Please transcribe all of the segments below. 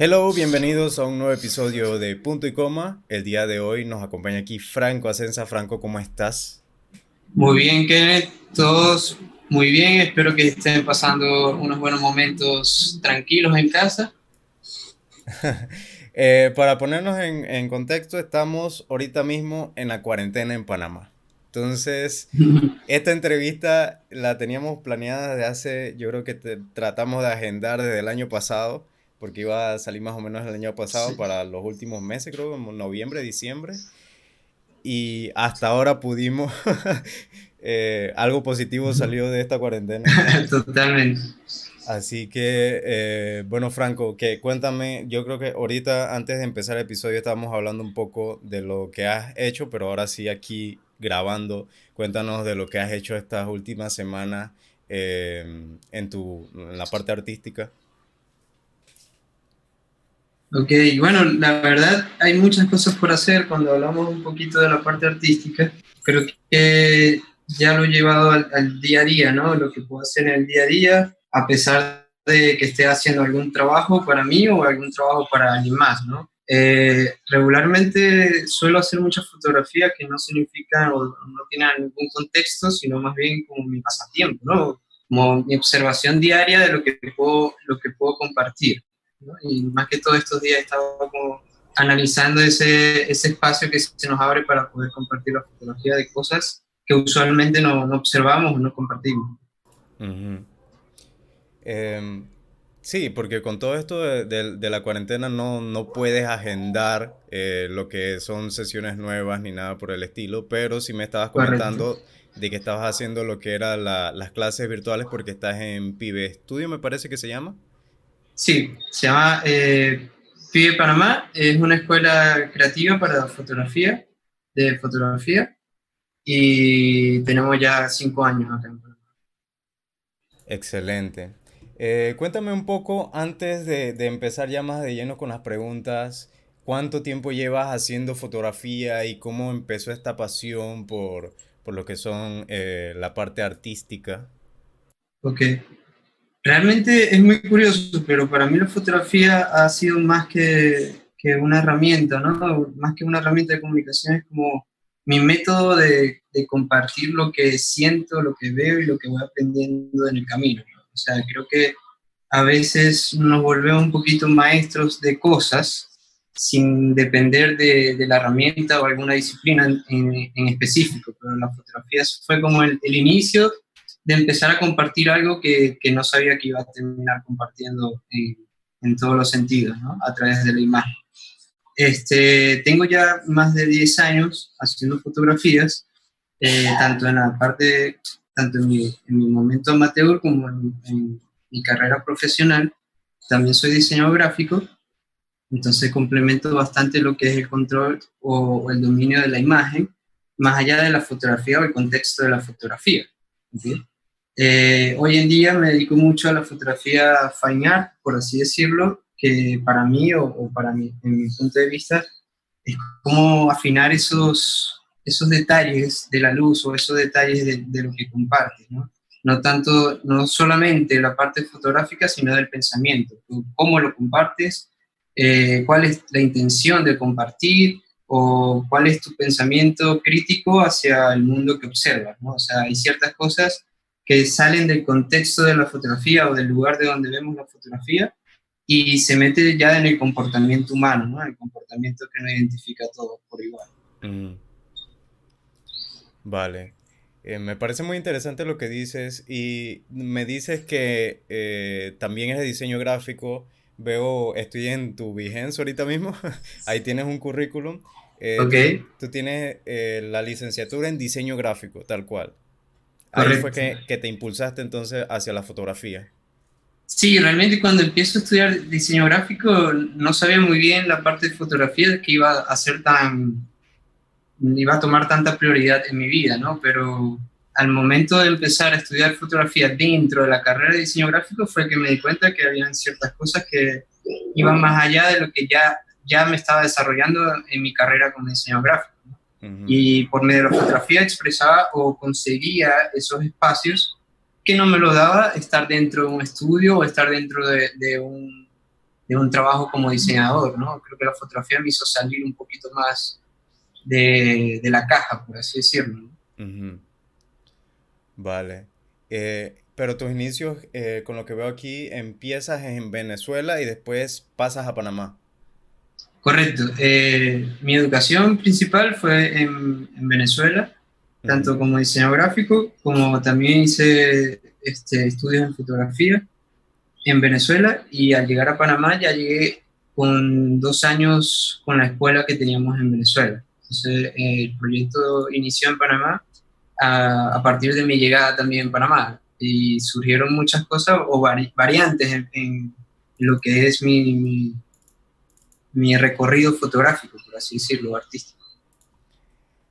Hello, bienvenidos a un nuevo episodio de Punto y Coma. El día de hoy nos acompaña aquí Franco Asenza. Franco, ¿cómo estás? Muy bien, Kenneth. Todos muy bien. Espero que estén pasando unos buenos momentos tranquilos en casa. Eh, para ponernos en, en, contexto, estamos ahorita mismo en la cuarentena en Panamá. Entonces, esta entrevista la teníamos planeada desde hace, yo creo que tratamos de agendar desde el año pasado porque iba a salir más o menos el año pasado para los últimos meses, creo, como noviembre, diciembre. Y hasta ahora pudimos, eh, algo positivo salió de esta cuarentena. Totalmente. Así que, eh, bueno, Franco, que cuéntame, yo creo que ahorita antes de empezar el episodio estábamos hablando un poco de lo que has hecho, pero ahora sí aquí grabando, cuéntanos de lo que has hecho estas últimas semanas eh, en, tu, en la parte artística. Ok, bueno, la verdad hay muchas cosas por hacer cuando hablamos un poquito de la parte artística. Creo que ya lo he llevado al, día a día, ¿no? Lo que puedo hacer en el día a día, a pesar de que esté haciendo algún trabajo para mí o algún trabajo para alguien más, ¿no? Eh, regularmente suelo hacer muchas fotografías que no significan o no tienen ningún contexto, sino más bien como mi pasatiempo, ¿no? Como mi observación diaria de lo que puedo, lo que puedo compartir. Y más que todo estos días estaba como analizando ese, ese espacio que se nos abre para poder compartir la fotografía de cosas que usualmente no, no observamos o no compartimos. Em, sí, porque con todo esto de, de, la cuarentena no, no puedes agendar eh, lo que son sesiones nuevas ni nada por el estilo, pero si me estabas comentando de que estabas haciendo lo que eran las clases virtuales porque estás en Pibe Studio, me parece que se llama. Sí, se llama eh, PIBE Panamá, es una escuela creativa para fotografía, de fotografía, y tenemos ya cinco años acá en Panamá. Excelente. Eh, cuéntame un poco, antes de, empezar ya más de lleno con las preguntas, ¿cuánto tiempo llevas haciendo fotografía y cómo empezó esta pasión por, lo que son eh, la parte artística? Ok, Realmente es muy curioso, pero para mí la fotografía ha sido más que, que una herramienta, ¿no? Más que una herramienta de comunicación, es como mi método de, de, compartir lo que siento, lo que veo y lo que voy aprendiendo en el camino. O sea, creo que a veces nos volvemos un poquito maestros de cosas sin depender de, de la herramienta o alguna disciplina en, en, específico, pero la fotografía fue como el, el inicio de empezar a compartir algo que, que, no sabía que iba a terminar compartiendo en, en todos los sentidos, ¿no? a través de la imagen. Este, tengo ya más de 10 años haciendo fotografías, eh, tanto en la parte, tanto en mi, en mi momento amateur como en, en, mi carrera profesional. También soy diseñador gráfico, entonces complemento bastante lo que es el control o, o el dominio de la imagen, más allá de la fotografía o el contexto de la fotografía. ¿sí? Eh, hoy en día me dedico mucho a la fotografía fine art, por así decirlo, que para mí o, para mí, en mi punto de vista, es como afinar esos, esos detalles de la luz o esos detalles de, de lo que compartes, ¿no? No tanto, no solamente la parte fotográfica, sino del pensamiento, cómo lo compartes, eh, cuál es la intención de compartir o cuál es tu pensamiento crítico hacia el mundo que observas, ¿no? O sea, hay ciertas cosas que salen del contexto de la fotografía o del lugar de donde vemos la fotografía y se mete ya en el comportamiento humano, ¿no? El comportamiento que nos identifica a todos por igual. Mm. Vale. Eh, me parece muy interesante lo que dices y me dices que eh, también es de diseño gráfico. Veo, estoy en tu vigencia ahorita mismo. Ahí tienes un currículum. Eh, ok. Tú, tienes la licenciatura en diseño gráfico, tal cual. Ahí fue que, que, te impulsaste entonces hacia la fotografía. Sí, realmente cuando empiezo a estudiar diseño gráfico no sabía muy bien la parte de fotografía que iba a ser tan, iba a tomar tanta prioridad en mi vida, ¿no? Pero al momento de empezar a estudiar fotografía dentro de la carrera de diseño gráfico fue que me di cuenta que habían ciertas cosas que iban más allá de lo que ya, ya me estaba desarrollando en mi carrera como diseño gráfico. Y por medio de la fotografía expresaba o conseguía esos espacios que no me lo daba estar dentro de un estudio o estar dentro de, de un, de un trabajo como diseñador, ¿no? Creo que la fotografía me hizo salir un poquito más de, de la caja, por así decirlo. Vale. Eh, pero tus inicios, eh, con lo que veo aquí, empiezas en Venezuela y después pasas a Panamá. Correcto. Eh, mi educación principal fue en, en Venezuela, tanto como diseñador gráfico, como también hice este, estudios en fotografía en Venezuela y al llegar a Panamá ya llegué con dos años con la escuela que teníamos en Venezuela. Entonces el proyecto inició en Panamá a, a partir de mi llegada también en Panamá y surgieron muchas cosas o variantes en, lo que es mi, mi, recorrido fotográfico, por así decirlo, artístico.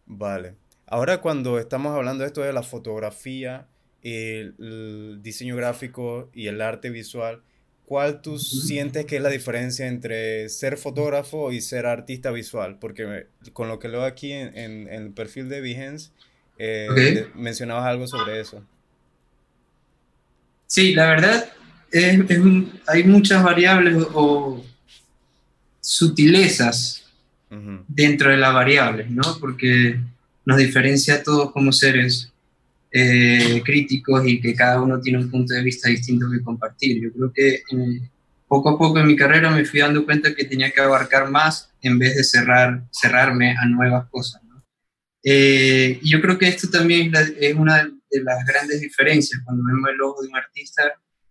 Vale. Ahora cuando estamos hablando de esto de la fotografía, el, diseño gráfico y el arte visual, ¿cuál tú sientes que es la diferencia entre ser fotógrafo y ser artista visual? Porque con lo que leo aquí en, el perfil de Behance, eh, mencionabas algo sobre eso. Sí, la verdad, hay muchas variables o sutilezas dentro de las variables, ¿no? Porque nos diferencia a todos como seres eh, críticos y que cada uno tiene un punto de vista distinto que compartir. Yo creo que poco a poco en mi carrera me fui dando cuenta que tenía que abarcar más en vez de cerrar, cerrarme a nuevas cosas. ¿no? Eh, y yo creo que esto también es una de las grandes diferencias cuando vemos el ojo de un artista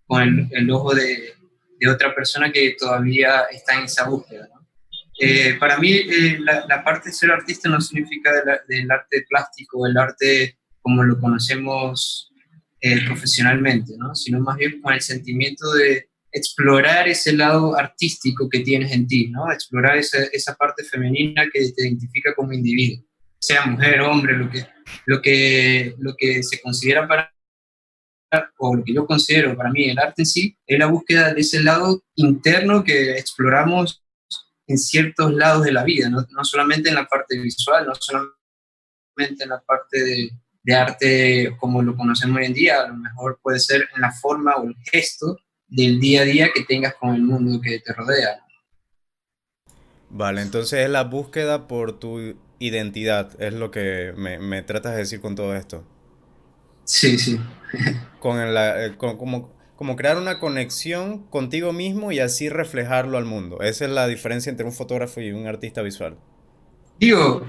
con el, el ojo de, de, otra persona que todavía está en esa búsqueda. ¿no? Eh, para mí, eh, la, la, parte de ser artista no significa del arte plástico, el arte como lo conocemos eh, profesionalmente, ¿no? sino más bien con el sentimiento de explorar ese lado artístico que tienes en ti, ¿no? explorar esa, esa parte femenina que te identifica como individuo, sea mujer, hombre, lo que lo que, lo que se considera para, o lo que yo considero para mí el arte en sí, es la búsqueda de ese lado interno que exploramos en ciertos lados de la vida, no, no solamente en la parte visual, no solamente en la parte de, de, arte como lo conocemos hoy en día, a lo mejor puede ser en la forma o el gesto del día a día que tengas con el mundo que te rodea. Vale, entonces es la búsqueda por tu identidad, es lo que me, me tratas de decir con todo esto. Sí, sí. con eh, como, como crear una conexión contigo mismo y así reflejarlo al mundo. Esa es la diferencia entre un fotógrafo y un artista visual. Digo,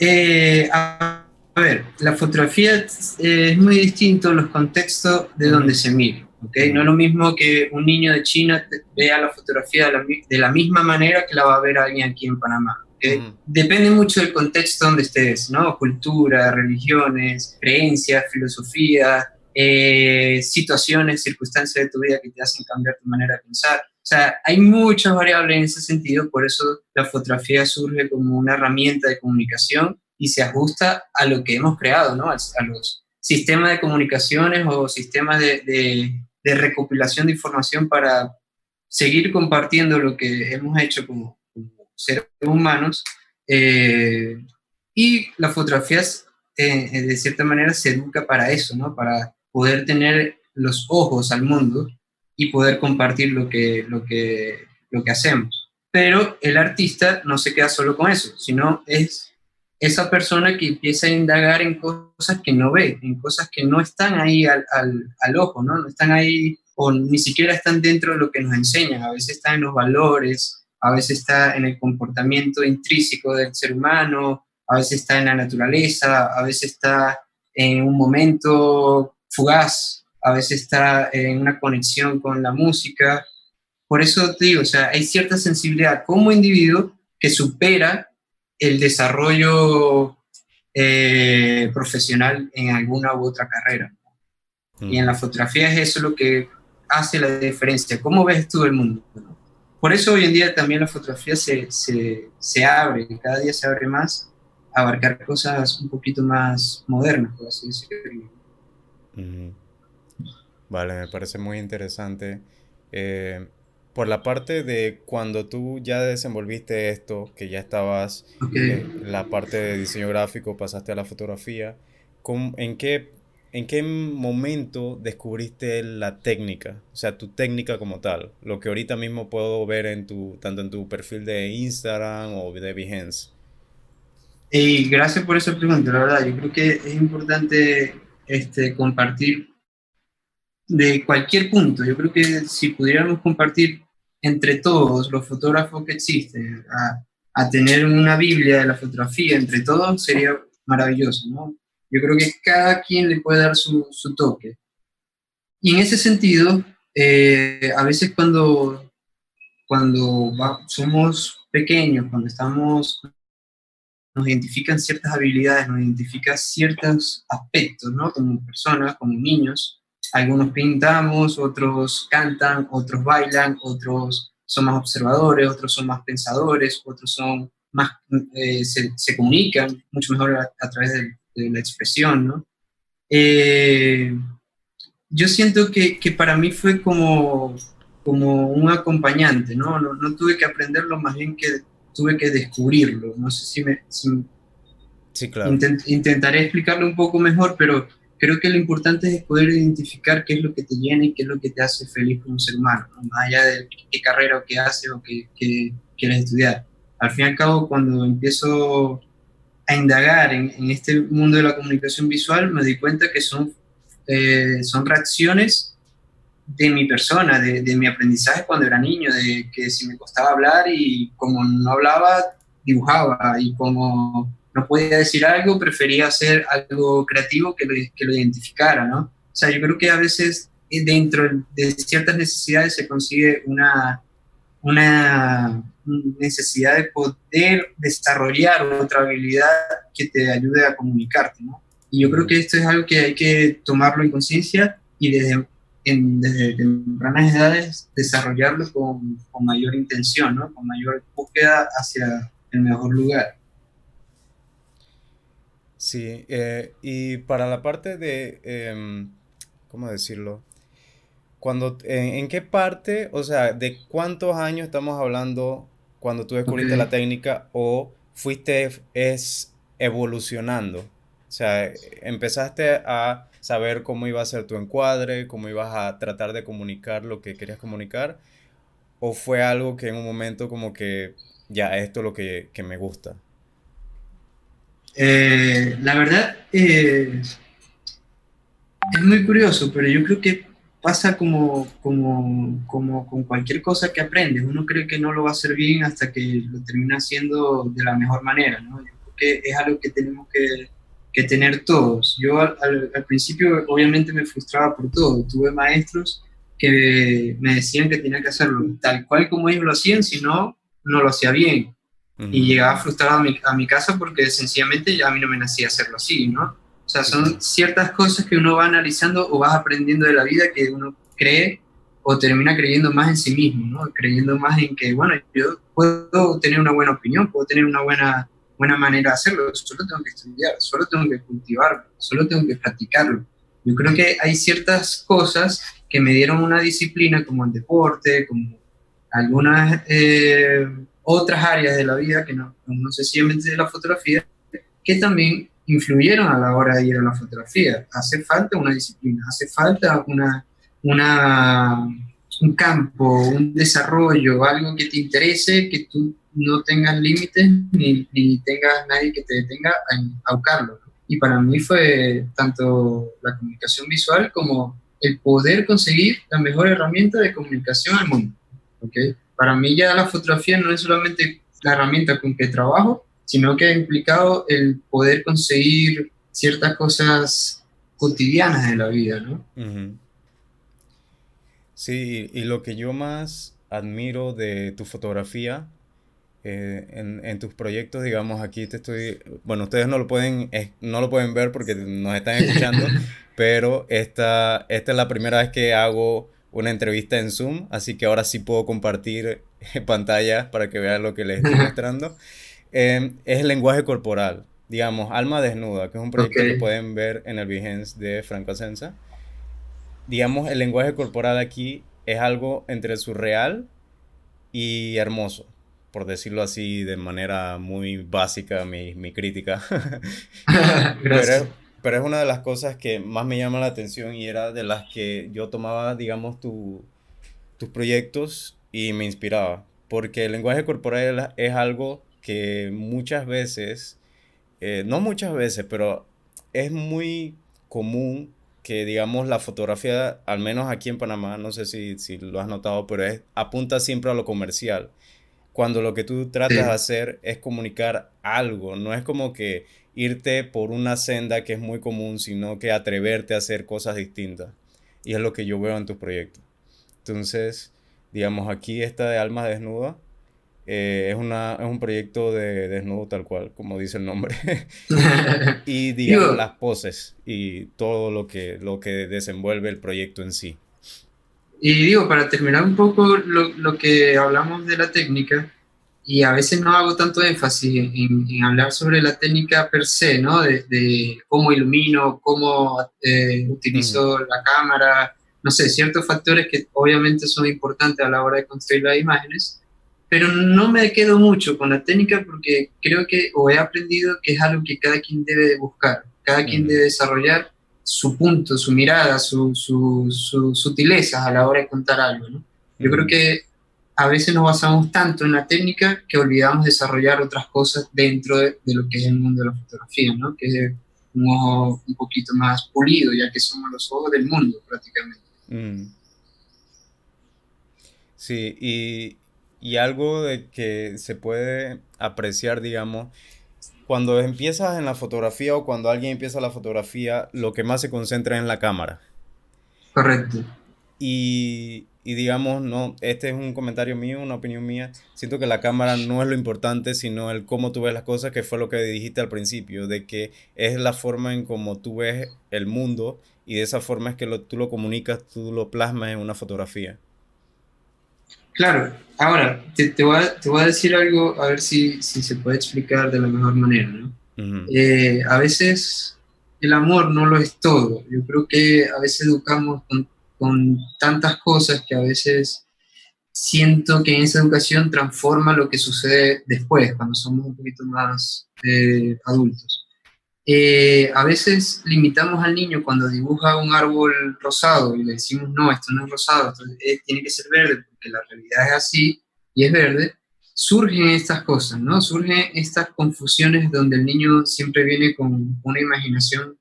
eh, a, ver, la fotografía eh, es muy distinto los contextos de donde se mire. ¿okay? No es lo mismo que un niño de China vea la fotografía de la, de la misma manera que la va a ver alguien aquí en Panamá. Depende mucho del contexto donde estés, ¿no? Cultura, religiones, creencias, filosofía, eh, situaciones, circunstancias de tu vida que te hacen cambiar tu manera de pensar. O sea, hay muchas variables en ese sentido, por eso la fotografía surge como una herramienta de comunicación y se ajusta a lo que hemos creado, ¿no? A, los sistemas de comunicaciones o sistemas de, de, de recopilación de información para seguir compartiendo lo que hemos hecho como, seres humanos. Eh, y la fotografía, eh, de cierta manera, se educa para eso, ¿no? Para poder tener los ojos al mundo y poder compartir lo que, lo que, lo que hacemos. Pero el artista no se queda solo con eso, sino es esa persona que empieza a indagar en cosas que no ve, en cosas que no están ahí al, al, al ojo, ¿no? No están ahí o ni siquiera están dentro de lo que nos enseñan, a veces están en los valores, a veces está en el comportamiento intrínseco del ser humano, a veces está en la naturaleza, a veces está en un momento fugaz, a veces está en una conexión con la música. Por eso te digo, o sea, hay cierta sensibilidad como individuo que supera el desarrollo eh, profesional en alguna u otra carrera. Y en la fotografía es eso lo que hace la diferencia. ¿Cómo ves tú el mundo? Por eso hoy en día también la fotografía se, se, se abre, cada día se abre más a abarcar cosas un poquito más modernas, por así decirlo. Vale, me parece muy interesante. Eh, por la parte de cuando tú ya desenvolviste esto, que ya estabas en la parte de diseño gráfico, pasaste a la fotografía, ¿en qué ¿en qué momento descubriste la técnica? O sea, tu técnica como tal, lo que ahorita mismo puedo ver en tu, tanto en tu perfil de Instagram o de Behance. Y gracias por esa pregunta, la verdad, yo creo que es importante este, compartir de cualquier punto. Yo creo que si pudiéramos compartir entre todos los fotógrafos que existen a, a tener una Biblia de la fotografía entre todos, sería maravilloso, ¿no? Yo creo que cada quien le puede dar su, su toque. Y en ese sentido, eh, a veces cuando, cuando somos pequeños, cuando estamos, nos identifican ciertas habilidades, nos identifican ciertos aspectos, ¿no? Como personas, como niños. Algunos pintamos, otros cantan, otros bailan, otros son más observadores, otros son más pensadores, otros son más, eh, se, se, comunican mucho mejor a, a través del, de la expresión, ¿no? Eh, yo siento que, que, para mí fue como, como un acompañante, ¿no? ¿no? ¿no? tuve que aprenderlo, más bien que tuve que descubrirlo. No sé si me... Si sí, claro. Intent, intentaré explicarlo un poco mejor, pero creo que lo importante es poder identificar qué es lo que te llena y qué es lo que te hace feliz como ser humano, ¿no? más allá de qué carrera o qué haces o qué, qué quieres estudiar. Al fin y al cabo, cuando empiezo a indagar en, en, este mundo de la comunicación visual, me di cuenta que son, eh, son reacciones de mi persona, de, de, mi aprendizaje cuando era niño, de que si me costaba hablar y como no hablaba, dibujaba y como no podía decir algo, prefería hacer algo creativo que lo, que lo identificara, ¿no? O sea, yo creo que a veces dentro de ciertas necesidades se consigue una, una necesidad de poder desarrollar otra habilidad que te ayude a comunicarte. Y yo creo que esto es algo que hay que tomarlo en conciencia y desde, tempranas edades desarrollarlo con, mayor intención. Con mayor búsqueda hacia el mejor lugar. Sí, eh, y para la parte de, eh, ¿cómo decirlo? Cuando, ¿En qué parte, o sea, de cuántos años estamos hablando cuando tú descubriste okay. la técnica o fuiste es evolucionando? O sea, empezaste a saber cómo iba a ser tu encuadre, cómo ibas a tratar de comunicar lo que querías comunicar, o fue algo que en un momento como que ya esto es lo que, que me gusta. Eh, la verdad eh, es muy curioso, pero yo creo que pasa como, como, como con cualquier cosa que aprendes. Uno cree que no lo va a hacer bien hasta que lo termina haciendo de la mejor manera, ¿no? Yo creo que es algo que tenemos que, que tener todos. Yo al, al, al, principio obviamente me frustraba por todo. Tuve maestros que me decían que tenía que hacerlo tal cual como ellos lo hacían, si no, no lo hacía bien. Uh -huh. Y llegaba frustrado a mi, a mi casa porque sencillamente ya a mí no me nacía hacerlo así, ¿no? O sea, son ciertas cosas que uno va analizando o vas aprendiendo de la vida que uno cree o termina creyendo más en sí mismo, ¿no? Creyendo más en que, bueno, yo puedo tener una buena opinión, puedo tener una buena, buena manera de hacerlo, solo tengo que estudiar, solo tengo que cultivarlo, solo tengo que practicarlo. Yo creo que hay ciertas cosas que me dieron una disciplina como el deporte, como algunas eh, otras áreas de la vida que no, no sencillamente de la fotografía, que también influyeron a la hora de ir a la fotografía. Hace falta una disciplina, hace falta una, un campo, un desarrollo, algo que te interese, que tú no tengas límites ni, ni tengas nadie que te detenga a, a buscarlo. Y para mí fue tanto la comunicación visual como el poder conseguir la mejor herramienta de comunicación al mundo. ¿okay? Para mí ya la fotografía no es solamente la herramienta con que trabajo, sino que ha implicado el poder conseguir ciertas cosas cotidianas de la vida, ¿no? Uh -huh. Sí, y lo que yo más admiro de tu fotografía, eh, en, en, tus proyectos, digamos, aquí te estoy, bueno, ustedes no lo pueden, eh, no lo pueden ver porque nos están escuchando, pero esta, esta es la primera vez que hago una entrevista en Zoom, así que ahora sí puedo compartir pantalla para que vean lo que les estoy mostrando eh, es el lenguaje corporal. Digamos, Alma Desnuda, que es un proyecto okay. que pueden ver en el Behance de Franco Asensa. Digamos, el lenguaje corporal aquí es algo entre surreal y hermoso, por decirlo así de manera muy básica, mi, mi crítica. pero, es, pero, pero es una de las cosas que más me llama la atención y era de las que yo tomaba, digamos, tu, tus proyectos y me inspiraba. Porque el lenguaje corporal es algo que muchas veces, eh, no muchas veces, pero es muy común que digamos la fotografía, al menos aquí en Panamá, no sé si, si lo has notado, pero es, apunta siempre a lo comercial. Cuando lo que tú tratas de hacer es comunicar algo, no es como que irte por una senda que es muy común, sino que atreverte a hacer cosas distintas. Y es lo que yo veo en tus proyectos. Entonces, digamos, aquí está de Alma Desnuda, eh, es, una, es un proyecto de desnudo tal cual, como dice el nombre. y digamos las poses y todo lo que, lo que desenvuelve el proyecto en sí. Y digo, para terminar un poco lo, lo que hablamos de la técnica, y a veces no hago tanto énfasis en, hablar sobre la técnica per se, ¿no? De, de cómo ilumino, cómo eh, utilizo la cámara, no sé, ciertos factores que obviamente son importantes a la hora de construir las imágenes, pero no me quedo mucho con la técnica porque creo que, o he aprendido que es algo que cada quien debe de buscar, cada quien debe desarrollar su punto, su mirada, sus su, su, sutilezas a la hora de contar algo. ¿no? Yo creo que a veces nos basamos tanto en la técnica que olvidamos desarrollar otras cosas dentro de, lo que es el mundo de la fotografía, ¿no? que es un ojo un poquito más pulido, ya que somos los ojos del mundo prácticamente. Mm. Sí, y, y algo de que se puede apreciar, digamos, cuando empiezas en la fotografía o cuando alguien empieza la fotografía, lo que más se concentra es en la cámara. Correcto. Y, y, digamos, no, este es un comentario mío, una opinión mía. Siento que la cámara no es lo importante, sino el cómo tú ves las cosas, que fue lo que dijiste al principio, de que es la forma en cómo tú ves el mundo y de esa forma es que lo, tú lo comunicas, tú lo plasmas en una fotografía. Claro, ahora te, te, voy a, te, voy a, decir algo, a ver si, si, se puede explicar de la mejor manera. ¿no? Eh, a veces el amor no lo es todo. Yo creo que a veces educamos con, con, tantas cosas que a veces siento que en esa educación transforma lo que sucede después, cuando somos un poquito más eh, adultos. Eh, a veces limitamos al niño cuando dibuja un árbol rosado y le decimos, no, esto no es rosado, esto tiene que ser verde porque la realidad es así y es verde, surgen estas cosas, ¿no? Surgen estas confusiones donde el niño siempre viene con una imaginación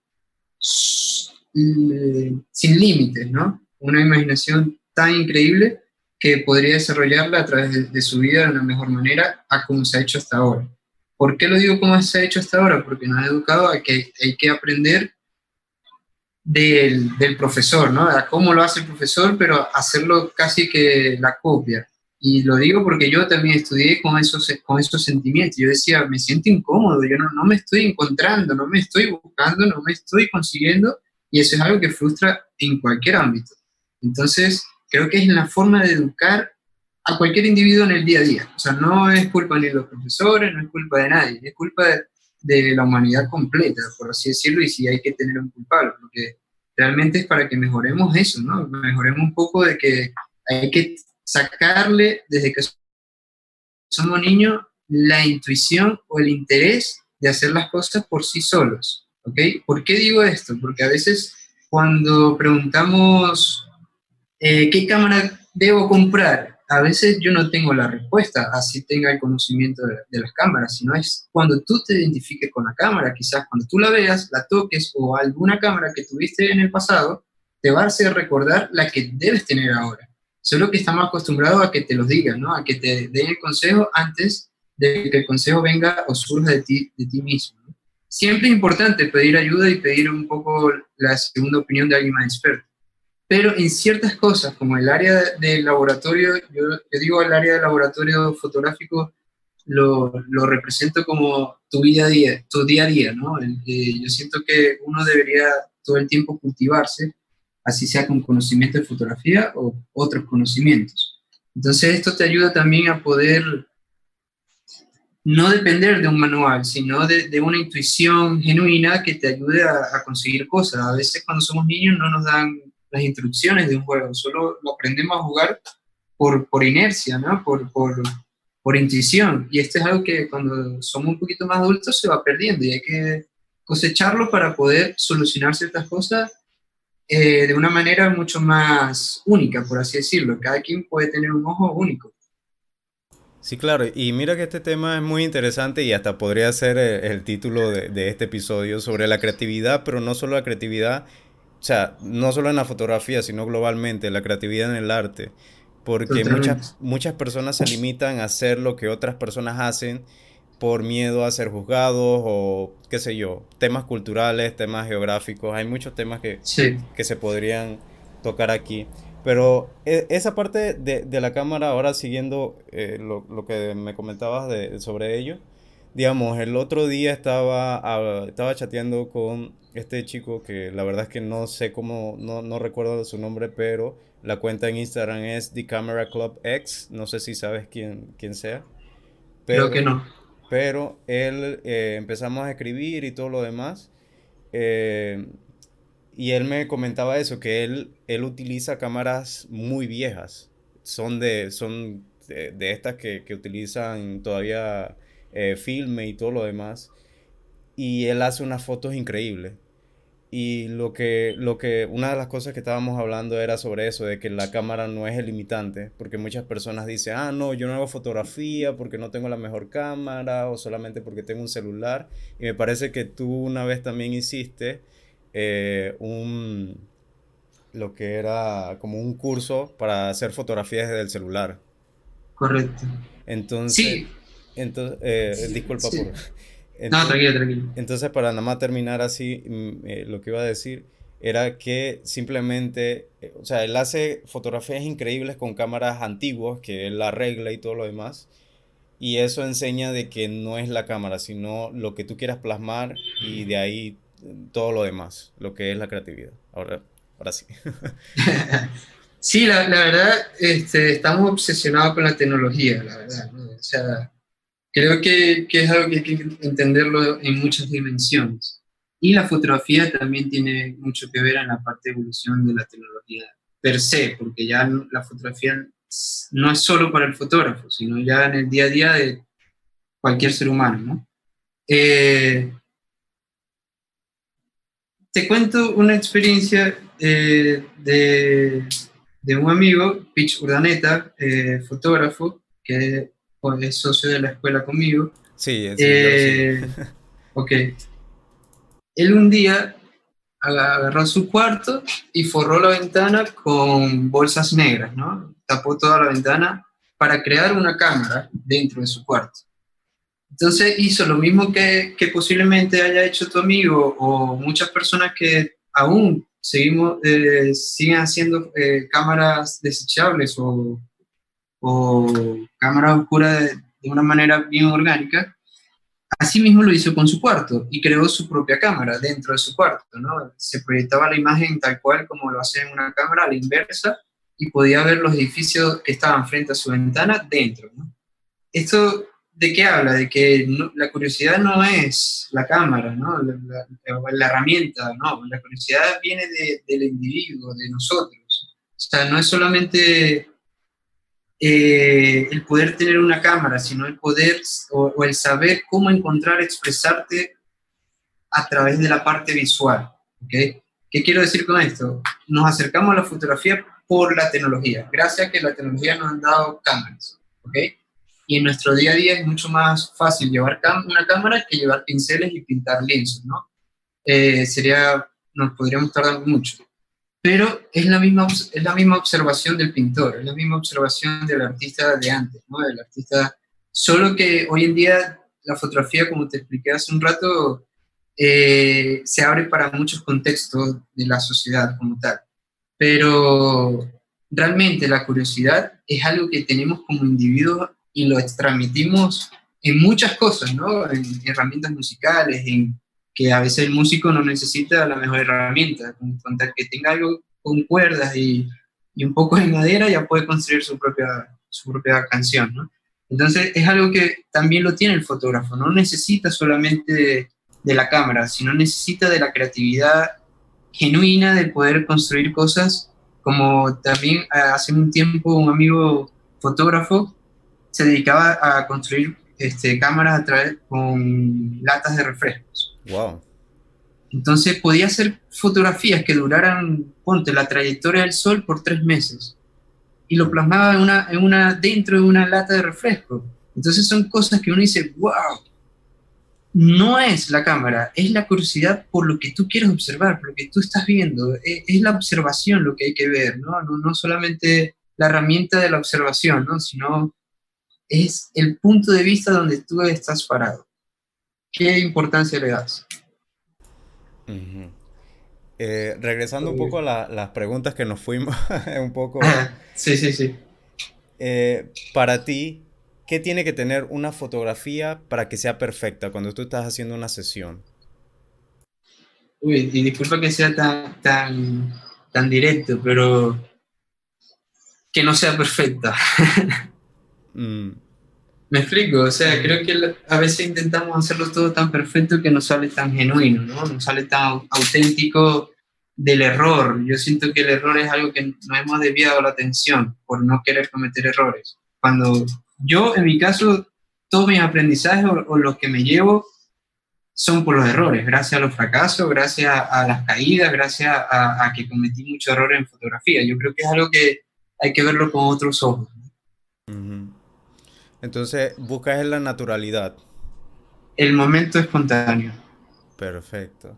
sin límites, ¿no? Una imaginación tan increíble que podría desarrollarla a través de, de su vida de una mejor manera a como se ha hecho hasta ahora. ¿Por qué lo digo como se ha hecho hasta ahora? Porque nos ha educado a que hay que aprender del, profesor, ¿no? A cómo lo hace el profesor, pero hacerlo casi que la copia. Y lo digo porque yo también estudié con esos, con esos sentimientos. Yo decía, me siento incómodo, yo no, no me estoy encontrando, no me estoy buscando, no me estoy consiguiendo. Y eso es algo que frustra en cualquier ámbito. Entonces, creo que es la forma de educar a cualquier individuo en el día a día. O sea, no es culpa ni de los profesores, no es culpa de nadie, es culpa de, la humanidad completa, por así decirlo, y si hay que tener un culpable, porque realmente es para que mejoremos eso, ¿no? Mejoremos un poco de que hay que sacarle desde que somos niños la intuición o el interés de hacer las cosas por sí solos, ¿ok? ¿Por qué digo esto? Porque a veces cuando preguntamos eh, qué cámara debo comprar, a veces yo no tengo la respuesta, así tenga el conocimiento de, las cámaras, sino es cuando tú te identifiques con la cámara, quizás cuando tú la veas, la toques o alguna cámara que tuviste en el pasado, te va a hacer recordar la que debes tener ahora. Solo que estamos acostumbrados a que te lo digan, ¿no? A que te den el consejo antes de que el consejo venga o surja de ti, de ti mismo. Siempre es importante pedir ayuda y pedir un poco la segunda opinión de alguien más experto pero en ciertas cosas, como el área del laboratorio, yo, digo el área del laboratorio fotográfico, lo, lo, represento como tu día a día, tu día a día, ¿no? Eh, yo siento que uno debería todo el tiempo cultivarse, así sea con conocimiento de fotografía o otros conocimientos. Entonces esto te ayuda también a poder no depender de un manual, sino de, de una intuición genuina que te ayude a, a, conseguir cosas. A veces cuando somos niños no nos dan las instrucciones de un juego, solo lo aprendemos a jugar por, por inercia, ¿no? Por, por, por, intuición. Y esto es algo que cuando somos un poquito más adultos se va perdiendo y hay que cosecharlo para poder solucionar ciertas cosas eh, de una manera mucho más única, por así decirlo. Cada quien puede tener un ojo único. Sí, claro, y mira que este tema es muy interesante y hasta podría ser el, el título de, de, este episodio sobre la creatividad, pero no solo la creatividad, o sea, no solo en la fotografía, sino globalmente, la creatividad en el arte, porque muchas, muchas personas se limitan a hacer lo que otras personas hacen por miedo a ser juzgados o qué sé yo, temas culturales, temas geográficos, hay muchos temas que, que se podrían tocar aquí. Pero e, esa parte de, de la cámara, ahora siguiendo eh, lo, lo, que me comentabas de, sobre ello, digamos, el otro día estaba, estaba chateando con este chico que la verdad es que no sé cómo, no, no recuerdo su nombre, pero la cuenta en Instagram es The Camera Club X, no sé si sabes quién, quién sea. Pero, Creo que no. Pero él eh, empezamos a escribir y todo lo demás. Eh, y él me comentaba eso, que él, él utiliza cámaras muy viejas. Son de, son de, estas que, que, utilizan todavía eh, filme y todo lo demás. Y él hace unas fotos increíbles. Y lo que, lo que, una de las cosas que estábamos hablando era sobre eso, de que la cámara no es el limitante, porque muchas personas dicen, ah, no, yo no hago fotografía porque no tengo la mejor cámara o solamente porque tengo un celular. Y me parece que tú una vez también hiciste eh, un, lo que era como un curso para hacer fotografías desde el celular. Correcto. Entonces, sí. entonces eh, disculpa por... Entonces, no, tranquilo, tranquilo. Entonces, para nada más terminar así, mm, eh, lo que iba a decir era que simplemente, eh, o sea, él hace fotografías increíbles con cámaras antiguas, que él arregla y todo lo demás. Y eso enseña de que no es la cámara, sino lo que tú quieras plasmar y de ahí mm, todo lo demás, lo que es la creatividad. Ahora, ahora sí. sí, la, la verdad, este, estamos obsesionados con la tecnología, la verdad. ¿no? O sea, Creo que, que, es algo que hay que entenderlo en muchas dimensiones. Y la fotografía también tiene mucho que ver en la parte de evolución de la tecnología per se, porque ya la fotografía no es solo para el fotógrafo, sino ya en el día a día de cualquier ser humano. ¿no? Eh, te cuento una experiencia eh, de, de, un amigo, Pitch Urdaneta, eh, fotógrafo, que es socio de la escuela conmigo. Sí, eh, Ok. Él un día agarró su cuarto y forró la ventana con bolsas negras, ¿no? Tapó toda la ventana para crear una cámara dentro de su cuarto. Entonces hizo lo mismo que, que posiblemente haya hecho tu amigo o muchas personas que aún seguimos, eh, siguen haciendo eh, cámaras desechables o o cámara oscura de, una manera bien orgánica, así mismo lo hizo con su cuarto y creó su propia cámara dentro de su cuarto, ¿no? Se proyectaba la imagen tal cual como lo hace en una cámara a la inversa y podía ver los edificios que estaban frente a su ventana dentro, ¿no? Esto de qué habla? De que la curiosidad no es la cámara, ¿no? La, la, herramienta, no, la curiosidad viene de, del individuo, de nosotros. O sea, no es solamente eh, el poder tener una cámara, sino el poder o, el saber cómo encontrar, expresarte a través de la parte visual. ¿okay? ¿Qué quiero decir con esto? Nos acercamos a la fotografía por la tecnología, gracias a que la tecnología nos ha dado cámaras. ¿okay? Y en nuestro día a día es mucho más fácil llevar una cámara que llevar pinceles y pintar lienzos, ¿no? Eh, sería, nos podríamos tardar mucho pero es la, misma, es la misma observación del pintor, es la misma observación del artista de antes, ¿no? Del artista, solo que hoy en día la fotografía, como te expliqué hace un rato, eh, se abre para muchos contextos de la sociedad como tal. Pero realmente la curiosidad es algo que tenemos como individuos y lo transmitimos en muchas cosas, ¿no? En herramientas musicales, en que a veces el músico no necesita la mejor herramienta, con, que tenga algo con cuerdas y, y, un poco de madera ya puede construir su propia, su propia canción, ¿no? Entonces es algo que también lo tiene el fotógrafo, no necesita solamente de, de la cámara, sino necesita de la creatividad genuina de poder construir cosas, como también eh, hace un tiempo un amigo fotógrafo se dedicaba a construir este, cámaras a través con latas de refrescos. Wow. Entonces podía hacer fotografías que duraran, ponte, la trayectoria del sol por tres meses. Y lo plasmaba en una, en una, dentro de una lata de refresco. Entonces son cosas que uno dice, wow, no es la cámara, es la curiosidad por lo que tú quieres observar, por lo que tú estás viendo. Es, es la observación lo que hay que ver, ¿no? ¿no? No solamente la herramienta de la observación, ¿no? Sino es el punto de vista donde tú estás parado. ¿Qué importancia le das? Eh, regresando un poco a las preguntas que nos fuimos, un poco... sí, sí, sí. Eh, para ti, ¿qué tiene que tener una fotografía para que sea perfecta cuando tú estás haciendo una sesión? Uy, y disculpa que sea tan, tan, tan directo, pero que no sea perfecta. Mm. Me explico, o sea, creo que a veces intentamos hacerlo todo tan perfecto que no sale tan genuino, ¿no? No sale tan auténtico del error. Yo siento que el error es algo que nos hemos desviado la atención por no querer cometer errores. Cuando yo, en mi caso, todos mis aprendizajes o, los que me llevo son por los errores, gracias a los fracasos, gracias a, las caídas, gracias a, que cometí muchos errores en fotografía. Yo creo que es algo que hay que verlo con otros ojos. Entonces, buscas en la naturalidad. El momento espontáneo. Perfecto.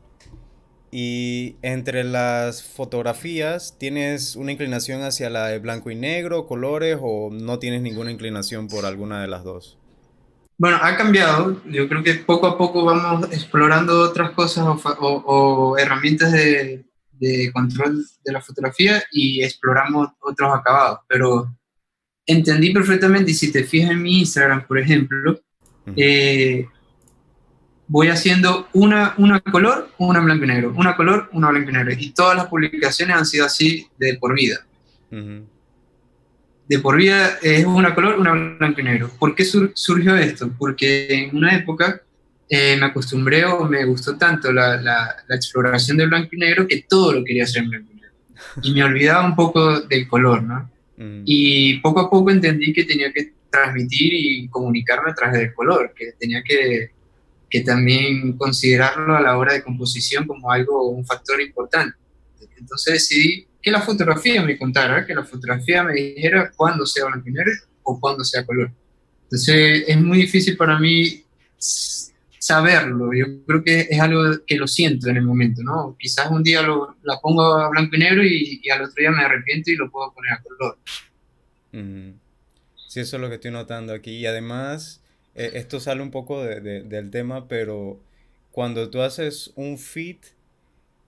Y entre las fotografías, ¿tienes una inclinación hacia la de blanco y negro, colores, o no tienes ninguna inclinación por alguna de las dos? Bueno, ha cambiado. Yo creo que poco a poco vamos explorando otras cosas o, herramientas de, de, control de la fotografía y exploramos otros acabados. Pero entendí perfectamente y si te fijas en mi Instagram, por ejemplo, eh, voy haciendo una, una color, una blanco y negro, una color, una blanco y negro. Y todas las publicaciones han sido así de por vida. De por vida es una color, una blanco y negro. ¿Por qué surgió esto? Porque en una época eh, me acostumbré o me gustó tanto la, la, la, exploración de blanco y negro que todo lo quería hacer en blanco y negro. Y me olvidaba un poco del color, ¿no? Mm. Y poco a poco entendí que tenía que transmitir y comunicarme a través del color, que tenía que, que también considerarlo a la hora de composición como algo, un factor importante. Entonces decidí que la fotografía me contara, que la fotografía me dijera cuándo sea blanco o cuándo sea color. Entonces es muy difícil para mí saberlo. Yo creo que es algo que lo siento en el momento, ¿no? Quizás un día lo, la pongo a blanco y negro y, al otro día me arrepiento y lo puedo poner a color. Sí, eso es lo que estoy notando aquí. Y además, eh, esto sale un poco del tema, pero cuando tú haces un fit,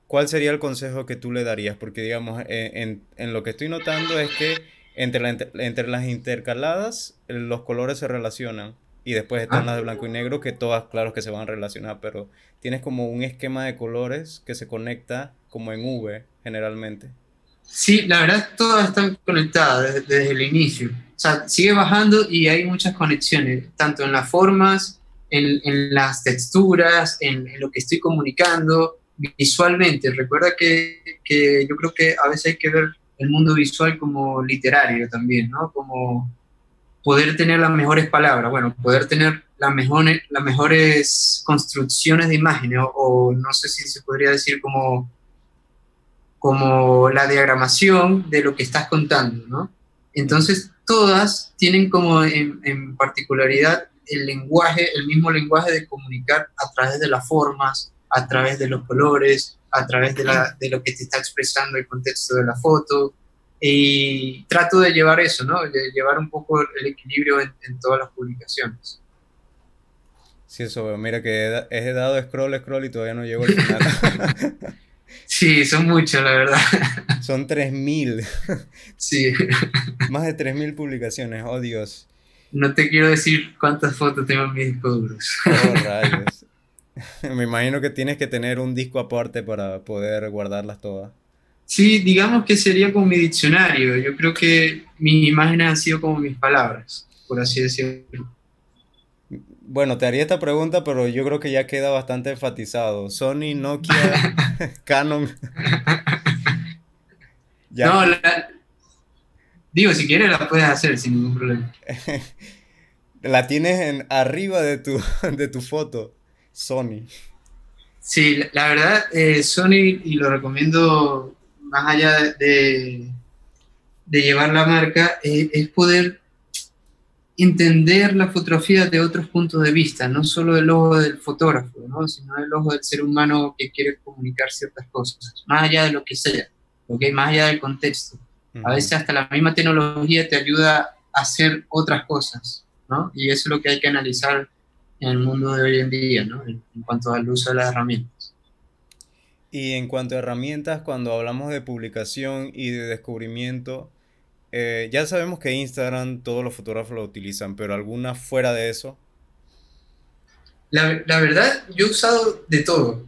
¿cuál sería el consejo que tú le darías? Porque, digamos, eh, en, lo que estoy notando es que entre, entre las intercaladas, los colores se relacionan. Y después están ah. las de blanco y negro, que todas, claro, que se van a relacionar, pero tienes como un esquema de colores que se conecta como en V, generalmente. Sí, la verdad, todas están conectadas desde, el inicio. O sea, sigue bajando y hay muchas conexiones, tanto en las formas, en, en las texturas, en, en, lo que estoy comunicando, visualmente. Recuerda que, que yo creo que a veces hay que ver el mundo visual como literario también, ¿no? Como poder tener las mejores palabras, bueno, poder tener las mejores, las mejores construcciones de imágenes, o, no sé si se podría decir como, como la diagramación de lo que estás contando, ¿no? Entonces, todas tienen como en, particularidad el lenguaje, el mismo lenguaje de comunicar a través de las formas, a través de los colores, a través de, de lo que te está expresando el contexto de la foto, y trato de llevar eso, ¿no? De llevar un poco el equilibrio en, todas las publicaciones. Sí, eso, mira que he, dado scroll, scroll y todavía no llego al final. sí, son muchos, la verdad. Son 3.000. Sí. Más de 3.000 publicaciones, oh Dios. No te quiero decir cuántas fotos tengo en mis discos duros. Oh, rayos. Me imagino que tienes que tener un disco aparte para poder guardarlas todas. Sí, digamos que sería como mi diccionario. Yo creo que mis imágenes han sido como mis palabras, por así decirlo. Bueno, te haría esta pregunta, pero yo creo que ya queda bastante enfatizado. Sony, Nokia, Canon. No, digo, si quieres la puedes hacer sin ningún problema. la tienes en arriba de tu, de tu foto, Sony. Sí, la verdad, eh, Sony, y lo recomiendo más allá de, de llevar la marca, eh, es poder entender la fotografía de otros puntos de vista, no solo del ojo del fotógrafo, ¿no? sino del ojo del ser humano que quiere comunicar ciertas cosas, más allá de lo que sea, ¿okay? más allá del contexto. A veces hasta la misma tecnología te ayuda a hacer otras cosas, ¿no? Y eso es lo que hay que analizar en el mundo de hoy en día, ¿no? En, cuanto al uso de las herramientas. Y en cuanto a herramientas, cuando hablamos de publicación y de descubrimiento, eh, ya sabemos que Instagram todos los fotógrafos lo utilizan, pero alguna fuera de eso. La, verdad, yo he usado de todo.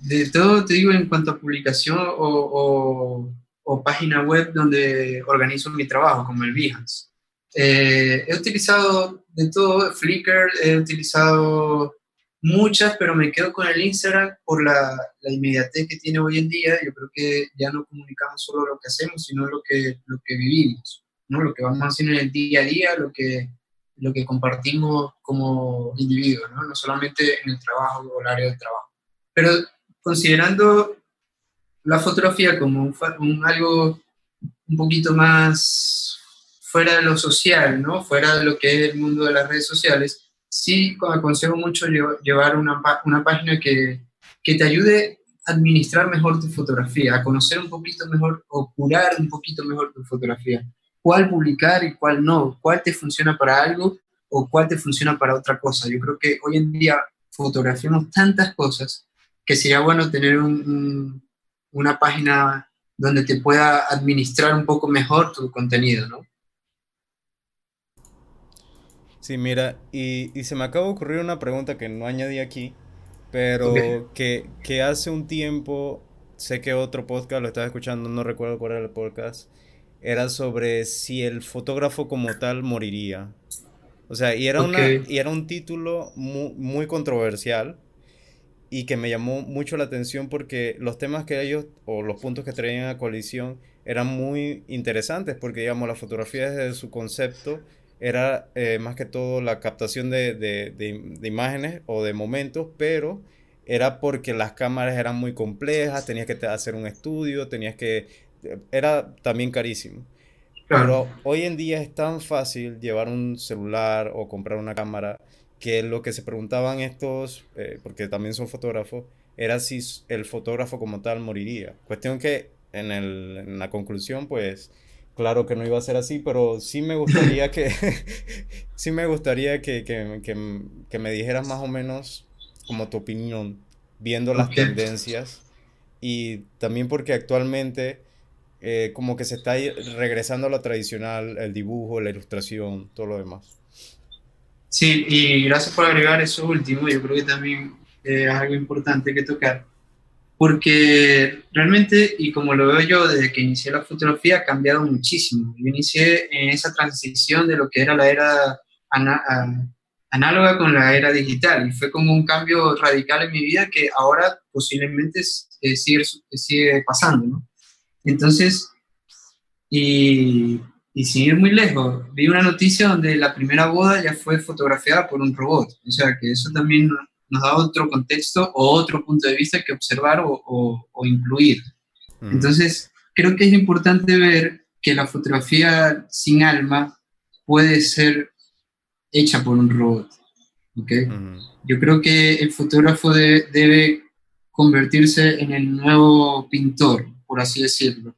De todo, te digo, en cuanto a publicación o página web donde organizo mi trabajo, como el Behance. Eh, he utilizado de todo, Flickr, he utilizado muchas, pero me quedo con el Instagram por la, la, inmediatez que tiene hoy en día. Yo creo que ya no comunicamos solo lo que hacemos, sino lo que, lo que vivimos, ¿no? lo que vamos haciendo en el día a día, lo que, lo que compartimos como individuos, ¿no? no solamente en el trabajo o el área del trabajo. Pero considerando la fotografía como un, algo un poquito más fuera de lo social, ¿no? fuera de lo que es el mundo de las redes sociales, sí aconsejo mucho llevar una, una página que, que te ayude a administrar mejor tu fotografía, a conocer un poquito mejor o curar un poquito mejor tu fotografía. Cuál publicar y cuál no, cuál te funciona para algo o cuál te funciona para otra cosa. Yo creo que hoy en día fotografiamos tantas cosas que sería bueno tener una página donde te pueda administrar un poco mejor tu contenido, ¿no? Sí, mira, y, se me acaba de ocurrir una pregunta que no añadí aquí, pero que, que, hace un tiempo, sé que otro podcast lo estaba escuchando, no recuerdo cuál era el podcast, era sobre si el fotógrafo como tal moriría. O sea, y era, una, y era un título muy, muy controversial y que me llamó mucho la atención porque los temas que ellos, o los puntos que traían a colisión, eran muy interesantes porque, digamos, la fotografía desde su concepto era eh, más que todo la captación de, imágenes o de momentos, pero era porque las cámaras eran muy complejas, tenías que hacer un estudio, tenías que... Era también carísimo. Pero hoy en día es tan fácil llevar un celular o comprar una cámara que lo que se preguntaban estos, eh, porque también son fotógrafos, era si el fotógrafo como tal moriría. Cuestión que en, el, en la conclusión, pues Claro que no iba a ser así, pero sí me gustaría que, sí me gustaría que, que, que, me dijeras más o menos como tu opinión, viendo las tendencias y también porque actualmente eh, como que se está regresando a lo tradicional, el dibujo, la ilustración, todo lo demás. Sí, y gracias por agregar eso último, yo creo que también es algo importante que tocar porque realmente, y como lo veo yo desde que inicié la fotografía, ha cambiado muchísimo. Yo inicié en esa transición de lo que era la era análoga con la era digital y fue como un cambio radical en mi vida que ahora posiblemente sigue, sigue pasando. ¿no? Entonces, y, y sin ir muy lejos, vi una noticia donde la primera boda ya fue fotografiada por un robot. O sea, que eso también nos da otro contexto o otro punto de vista que observar o, o, incluir. Entonces, creo que es importante ver que la fotografía sin alma puede ser hecha por un robot. ¿okay? Yo creo que el fotógrafo debe convertirse en el nuevo pintor, por así decirlo.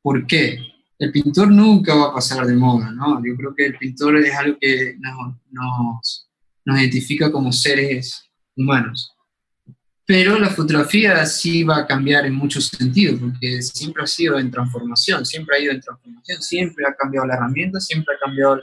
¿Por qué? El pintor nunca va a pasar de moda, ¿no? Yo creo que el pintor es algo que nos, nos, nos identifica como seres humanos. Pero la fotografía sí va a cambiar en muchos sentidos, porque siempre ha sido en transformación, siempre ha ido en transformación, siempre ha cambiado la herramienta, siempre ha cambiado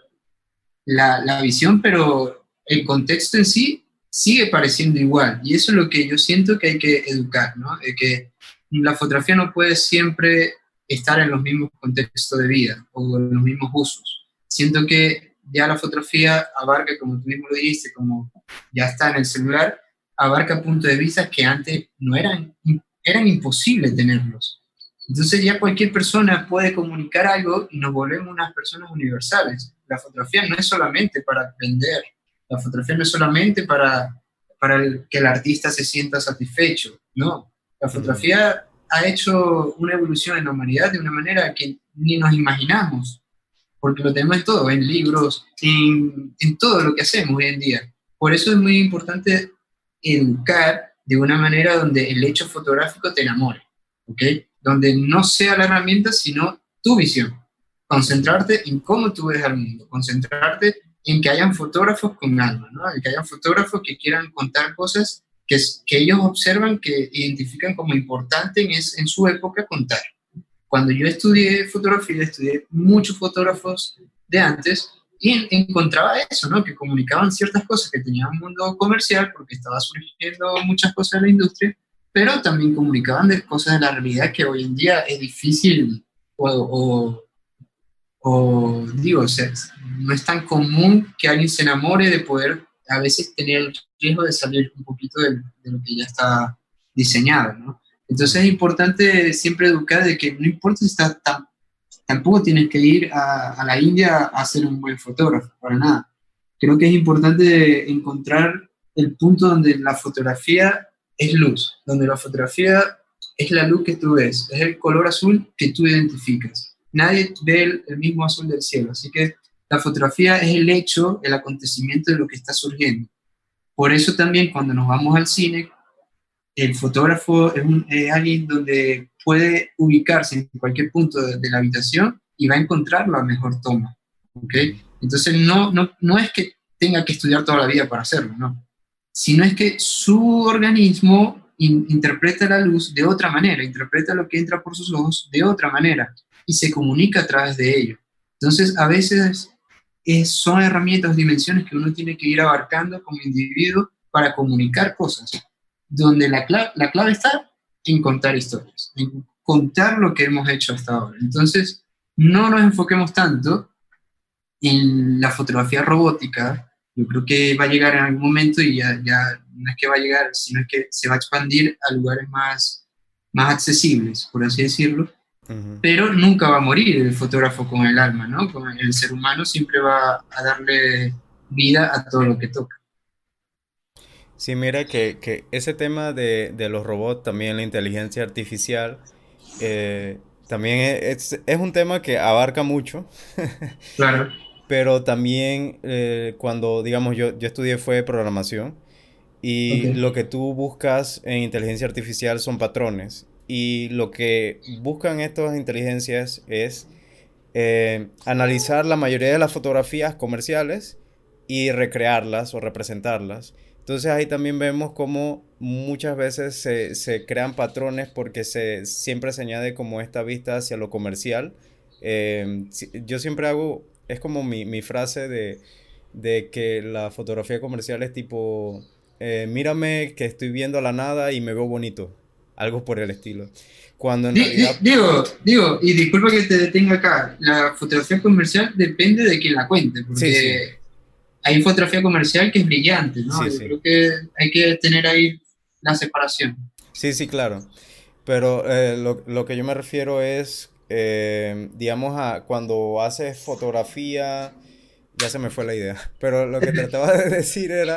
la, la visión, pero el contexto en sí sigue pareciendo igual. Y eso es lo que yo siento que hay que educar, ¿no? De que la fotografía no puede siempre estar en los mismos contextos de vida o en los mismos usos. Siento que ya la fotografía abarca, como tú mismo lo dijiste, como ya está en el celular, abarca puntos de vista que antes no eran, eran imposibles tenerlos. Entonces ya cualquier persona puede comunicar algo y nos volvemos unas personas universales. La fotografía no es solamente para vender, la fotografía no es solamente para para que el artista se sienta satisfecho. No, la fotografía ha hecho una evolución en la humanidad de una manera que ni nos imaginamos, porque lo tenemos en todo, en libros, en, todo lo que hacemos hoy en día. Por eso es muy importante educar de una manera donde el hecho fotográfico te enamore, ¿ok? Donde no sea la herramienta, sino tu visión. Concentrarte en cómo tú ves al mundo, concentrarte en que hayan fotógrafos con alma, ¿no? Que hayan fotógrafos que quieran contar cosas que, ellos observan, que identifican como importante en su época contar. Cuando yo estudié fotografía, estudié muchos fotógrafos de antes y encontraba eso, ¿no? Que comunicaban ciertas cosas que tenían un mundo comercial porque estaba surgiendo muchas cosas en la industria, pero también comunicaban de cosas de la realidad que hoy en día es difícil o, o, digo, o sea, no es tan común que alguien se enamore de poder a veces tener el riesgo de salir un poquito de, de lo que ya está diseñado, ¿no? Entonces es importante siempre educar de que no importa si está tan tampoco tienes que ir a, la India a ser un buen fotógrafo, para nada. Creo que es importante encontrar el punto donde la fotografía es luz, donde la fotografía es la luz que tú ves, es el color azul que tú identificas. Nadie ve el, el mismo azul del cielo, así que la fotografía es el hecho, el acontecimiento de lo que está surgiendo. Por eso también cuando nos vamos al cine, el fotógrafo es, un, es alguien donde puede ubicarse en cualquier punto de, la habitación y va a encontrar la mejor toma. ¿okay? Entonces, no, no, no es que tenga que estudiar toda la vida para hacerlo, no. Sino es que su organismo interpreta la luz de otra manera, interpreta lo que entra por sus ojos de otra manera y se comunica a través de ello. Entonces, a veces es, son herramientas, dimensiones que uno tiene que ir abarcando como individuo para comunicar cosas, donde la la clave está en contar historias, en contar lo que hemos hecho hasta ahora. Entonces, no nos enfoquemos tanto en la fotografía robótica. Yo creo que va a llegar en algún momento y ya, ya no es que va a llegar, sino que se va a expandir a lugares más, más accesibles, por así decirlo. Pero nunca va a morir el fotógrafo con el alma, ¿no? Con el ser humano siempre va a darle vida a todo lo que toca. Sí, mira que, ese tema de, los robots, también la inteligencia artificial, eh, también es, un tema que abarca mucho. Claro. Pero también eh, cuando, digamos, yo, yo estudié fue programación y lo que tú buscas en inteligencia artificial son patrones. Y lo que buscan estas inteligencias es eh, analizar la mayoría de las fotografías comerciales y recrearlas o representarlas. Entonces ahí también vemos cómo muchas veces se, crean patrones porque se, siempre se añade como esta vista hacia lo comercial. Em, yo siempre hago, es como mi, frase de, que la fotografía comercial es tipo, eh, mírame que estoy viendo la nada y me veo bonito. Algo por el estilo. Cuando Digo, digo, y disculpa que te detenga acá, la fotografía comercial depende de quien la cuente, porque hay fotografía comercial que es brillante, ¿no? Yo creo que hay que tener ahí la separación. Sí, sí, claro. Pero eh, lo, que yo me refiero es, eh, digamos, a cuando haces fotografía, ya se me fue la idea, pero lo que trataba de decir era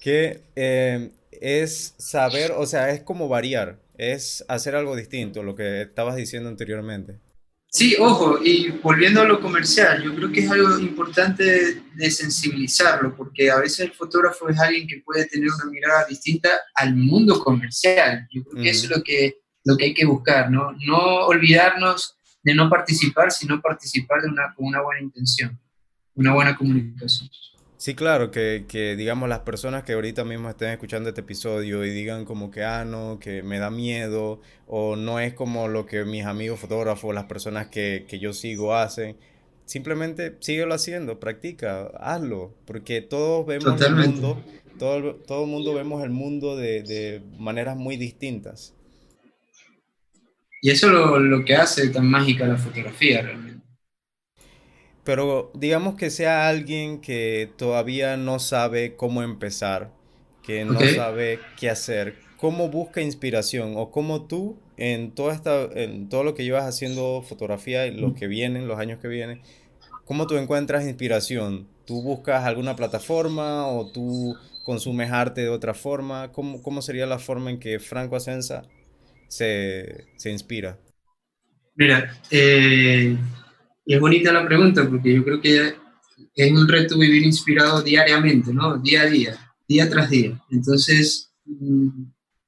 que eh, es saber, o sea, es como variar, es hacer algo distinto, lo que estabas diciendo anteriormente. Sí, ojo, y volviendo a lo comercial, yo creo que es algo importante de sensibilizarlo, porque a veces el fotógrafo es alguien que puede tener una mirada distinta al mundo comercial. Yo creo que eso es lo que, lo que hay que buscar, ¿no? No olvidarnos de no participar, sino participar de una, con una buena intención, una buena comunicación. Sí, claro, que, que, digamos las personas que ahorita mismo estén escuchando este episodio y digan como que, ah, no, que me da miedo o no es como lo que mis amigos fotógrafos, las personas que, que yo sigo hacen, simplemente síguelo haciendo, practica, hazlo, porque todos vemos el mundo, todo, todo el mundo vemos el mundo de, de maneras muy distintas. Y eso es lo, lo que hace tan mágica la fotografía realmente. Pero digamos que sea alguien que todavía no sabe cómo empezar, que no sabe qué hacer, cómo busca inspiración o cómo tú en todo, esta, en todo lo que llevas haciendo fotografía y los que vienen, los años que vienen, ¿cómo tú encuentras inspiración? ¿Tú buscas alguna plataforma o tú consumes arte de otra forma? ¿Cómo, cómo sería la forma en que Franco Asenza se, se inspira? Mira, eh, es bonita la pregunta porque yo creo que es un reto vivir inspirado diariamente, ¿no? Día a día, día tras día. Entonces, mm,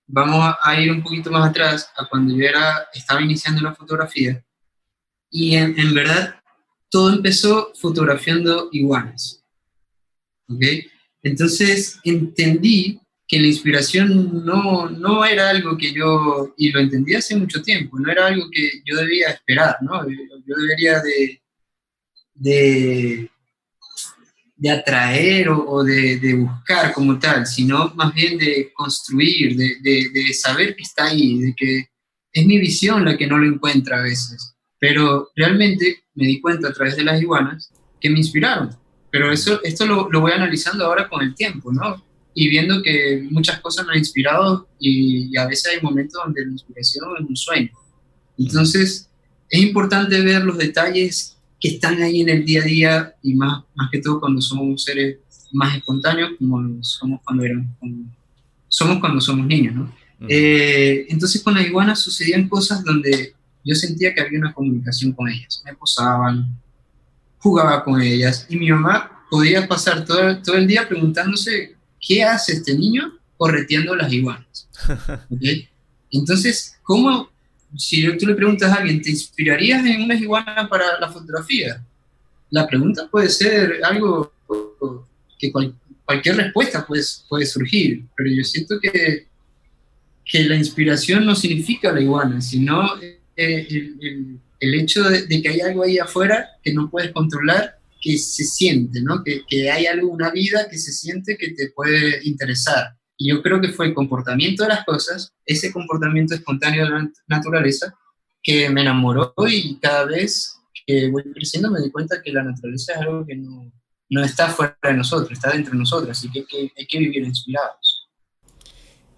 vamos a ir un poquito más atrás a cuando yo era, estaba iniciando la fotografía y en, en verdad todo empezó fotografiando iguanas. ¿Ok? Entonces entendí que la inspiración no, no era algo que yo, y lo entendí hace mucho tiempo, no era algo que yo debía esperar, ¿no? Yo debería de, de, de atraer o, de, de, buscar como tal, sino más bien de construir, de, de, saber que está ahí, de que es mi visión la que no lo encuentra a veces. Pero realmente me di cuenta a través de las iguanas que me inspiraron. Pero eso, esto lo, lo voy analizando ahora con el tiempo, ¿no? Y viendo que muchas cosas me han inspirado y, a veces hay momentos donde la inspiración es un sueño. Entonces, es importante ver los detalles que están ahí en el día a día y más, más que todo cuando somos seres más espontáneos como somos cuando, éramos, somos, cuando somos niños, ¿no? Eh, entonces con las iguanas sucedían cosas donde yo sentía que había una comunicación con ellas. Me posaban, jugaba con ellas y mi mamá podía pasar todo, todo el día preguntándose ¿qué hace este niño correteando las iguanas? Entonces, ¿cómo, si tú le preguntas a alguien, ¿te inspirarías en unas iguanas para la fotografía? La pregunta puede ser algo que cualquier respuesta puede, puede surgir, pero yo siento que, que la inspiración no significa la iguana, sino eh, el, el, hecho de, de, que hay algo ahí afuera que no puedes controlar que se siente, ¿no? Que, que hay algo, una vida que se siente que te puede interesar. Y yo creo que fue el comportamiento de las cosas, ese comportamiento espontáneo de la naturaleza, que me enamoró y cada vez que voy creciendo me di cuenta que la naturaleza es algo que no, no está fuera de nosotros, está dentro de nosotros, así que hay que, hay que vivir inspirados.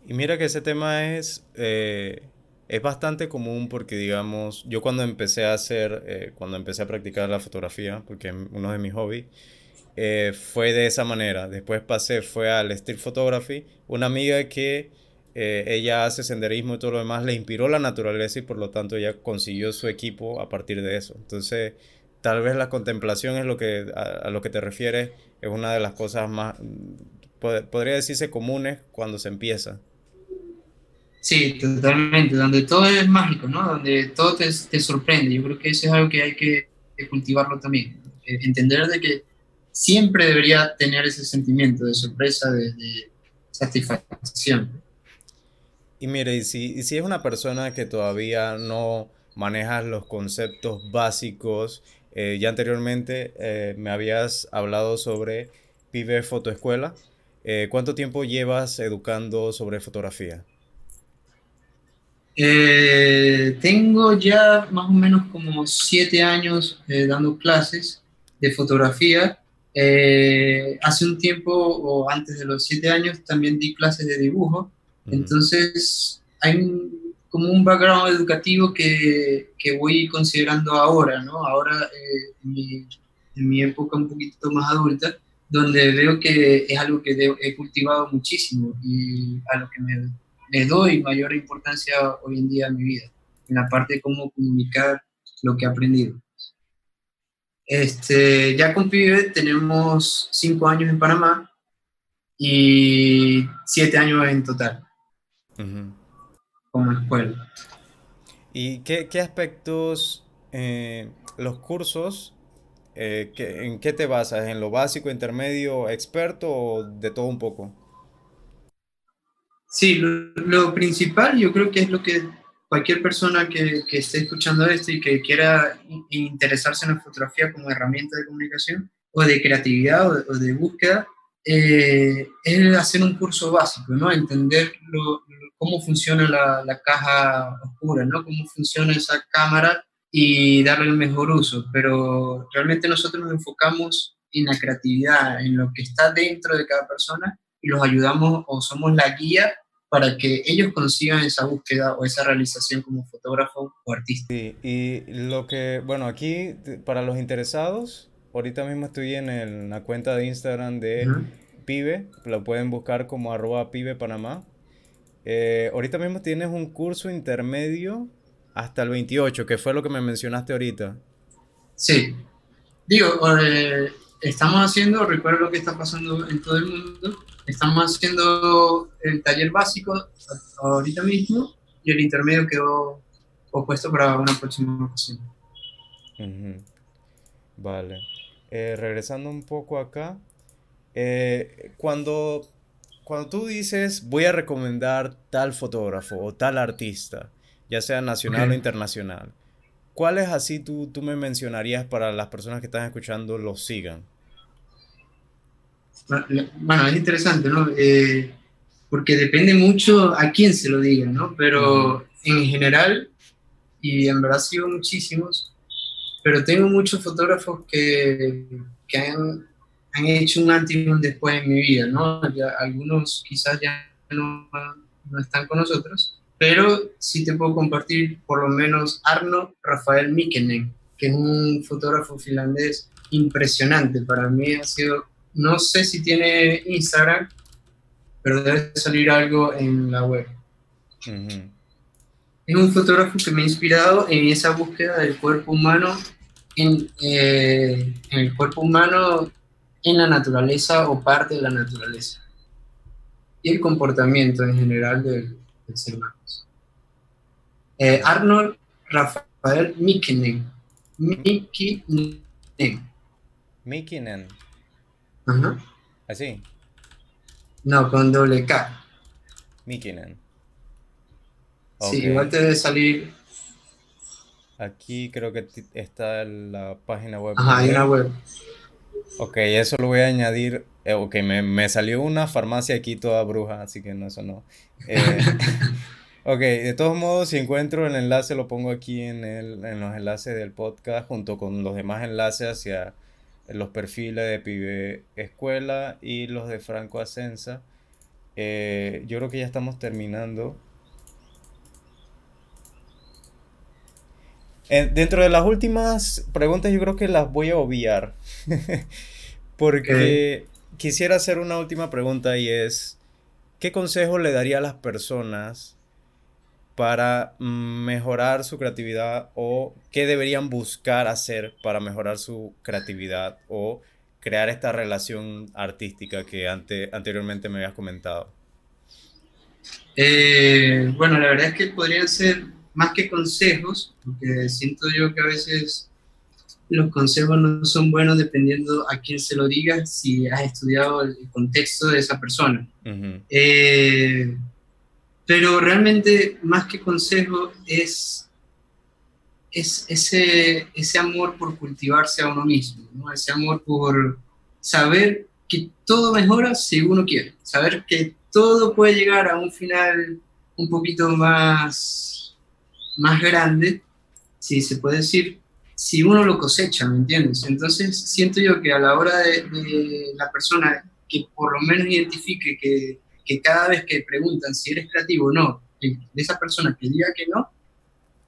Y mira que ese tema es eh, es bastante común porque, digamos, yo cuando empecé a hacer, eh, cuando empecé a practicar la fotografía, porque es uno de mis hobbies, eh, fue de esa manera. Después pasé, fue al street photography. Una amiga que eh, ella hace senderismo y todo lo demás, le inspiró la naturaleza y por lo tanto ella consiguió su equipo a partir de eso. Entonces, tal vez la contemplación es lo que, a, lo que te refieres, es una de las cosas más, podría decirse comunes cuando se empieza. Sí, totalmente, donde todo es mágico, ¿no? Donde todo te, te sorprende. Yo creo que eso es algo que hay que, cultivarlo también. Eh, entender de que siempre debería tener ese sentimiento de sorpresa, de, satisfacción. Y mire, y si, si es una persona que todavía no maneja los conceptos básicos, eh, ya anteriormente eh, me habías hablado sobre Pibe Fotoescuela. ¿Cuánto tiempo llevas educando sobre fotografía? Eh, tengo ya más o menos como siete años eh, dando clases de fotografía. Eh, hace un tiempo, o antes de los siete años, también di clases de dibujo. Entonces, hay como un background educativo que, que, voy considerando ahora, ¿no? Ahora, en mi, en, mi, época un poquito más adulta, donde veo que es algo que he cultivado muchísimo y a lo que me le doy mayor importancia hoy en día en mi vida, en la parte de cómo comunicar lo que he aprendido. Este, ya con PIBE tenemos cinco años en Panamá y siete años en total como escuela. ¿Y qué, qué aspectos, eh, los cursos, eh, en qué te basas? ¿En lo básico, intermedio, experto o de todo un poco? Sí, lo, principal yo creo que es lo que cualquier persona que, que, esté escuchando esto y que quiera interesarse en la fotografía como herramienta de comunicación o de creatividad o de, búsqueda, eh, es hacer un curso básico, ¿no? Entender cómo funciona la, la, caja oscura, ¿no? Cómo funciona esa cámara y darle el mejor uso. Pero realmente nosotros nos enfocamos en la creatividad, en lo que está dentro de cada persona y los ayudamos o somos la guía para que ellos consigan esa búsqueda o esa realización como fotógrafo o artista. Sí, y lo que, bueno, aquí para los interesados, ahorita mismo estoy en, la cuenta de Instagram de Pibe, lo pueden buscar como arroba Pibe Panamá. Eh, ahorita mismo tienes un curso intermedio hasta el 28, que fue lo que me mencionaste ahorita. Sí. Digo, eh, estamos haciendo, recuerdo lo que está pasando en todo el mundo, estamos haciendo el taller básico ahorita mismo y el intermedio quedó opuesto para una próxima ocasión. Vale. Eh, regresando un poco acá, eh, cuando, cuando tú dices voy a recomendar tal fotógrafo o tal artista, ya sea nacional o internacional, ¿cuáles así tú, tú me mencionarías para las personas que están escuchando los sigan? Bueno, es interesante, ¿no? Eh, porque depende mucho a quién se lo diga, ¿no? Pero en general, y en verdad sigo muchísimos, pero tengo muchos fotógrafos que, que han, han, hecho un antes y un después en mi vida, ¿no? algunos quizás ya no, no, están con nosotros, pero sí te puedo compartir por lo menos Arno Rafael Mikenen, que es un fotógrafo finlandés impresionante. Para mí ha sido, no sé si tiene Instagram, pero debe salir algo en la web. Es un fotógrafo que me ha inspirado en esa búsqueda del cuerpo humano, en, eh, en el cuerpo humano en la naturaleza o parte de la naturaleza. Y el comportamiento en general del, ser humano. Eh, Arnold Rafael Mikinen. Mikinen. Mikinen. Ajá. Así. No, con doble K. Mikinen. Sí, igual te debe salir. Aquí creo que está la página web. Ajá, hay una web. Ok, eso lo voy a añadir. Eh, ok, me, salió una farmacia aquí toda bruja, así que no, eso no. Eh, ok, de todos modos, si encuentro el enlace, lo pongo aquí en, el, en los enlaces del podcast, junto con los demás enlaces hacia los perfiles de Pibe Escuela y los de Franco Ascensa. Eh, yo creo que ya estamos terminando. dentro de las últimas preguntas yo creo que las voy a obviar. Porque quisiera hacer una última pregunta y es, ¿qué consejo le daría a las personas para mejorar su creatividad o qué deberían buscar hacer para mejorar su creatividad o crear esta relación artística que anteriormente me habías comentado? Eh, bueno, la verdad es que podrían ser más que consejos, porque siento yo que a veces los consejos no son buenos dependiendo a quién se lo diga, si has estudiado el contexto de esa persona. Eh, pero realmente más que consejo es, es ese, ese amor por cultivarse a uno mismo, ¿no? ese amor por saber que todo mejora si uno quiere, saber que todo puede llegar a un final un poquito más, más grande, si se puede decir, si uno lo cosecha, ¿me entiendes? Entonces siento yo que a la hora de, de la persona que por lo menos identifique que que cada vez que preguntan si eres creativo o no, de esa persona que diga que no,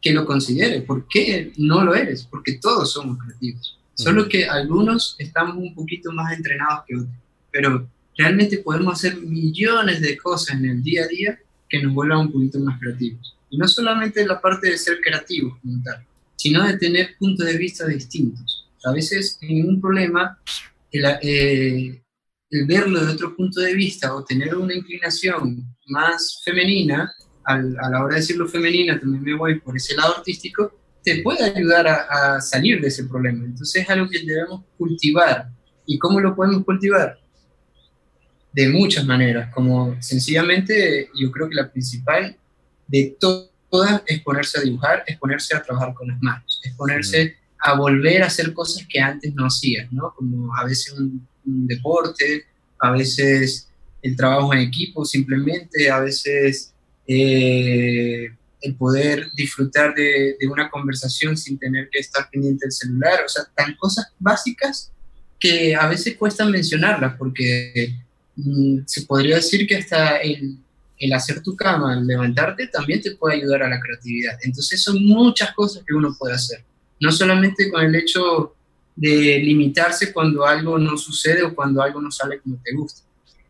que lo considere. ¿Por qué no lo eres? Porque todos somos creativos. Solo que algunos estamos un poquito más entrenados que otros. Pero realmente podemos hacer millones de cosas en el día a día que nos vuelvan un poquito más creativos. Y no solamente la parte de ser creativos como tal, sino de tener puntos de vista distintos. A veces en un problema, el, eh, el verlo de otro punto de vista o tener una inclinación más femenina, a la hora de decirlo femenina, también me voy por ese lado artístico, te puede ayudar a, salir de ese problema. Entonces es algo que debemos cultivar. ¿Y cómo lo podemos cultivar? De muchas maneras, como sencillamente yo creo que la principal de todas es ponerse a dibujar, es ponerse a trabajar con las manos, es ponerse a volver a hacer cosas que antes no hacías, ¿no? Como a veces un un deporte, a veces el trabajo en equipo simplemente, a veces eh, el poder disfrutar de, una conversación sin tener que estar pendiente del celular, o sea, tan cosas básicas que a veces cuesta mencionarlas porque mm, se podría decir que hasta el, el hacer tu cama, el levantarte, también te puede ayudar a la creatividad. Entonces son muchas cosas que uno puede hacer, no solamente con el hecho de limitarse cuando algo no sucede o cuando algo no sale como te gusta,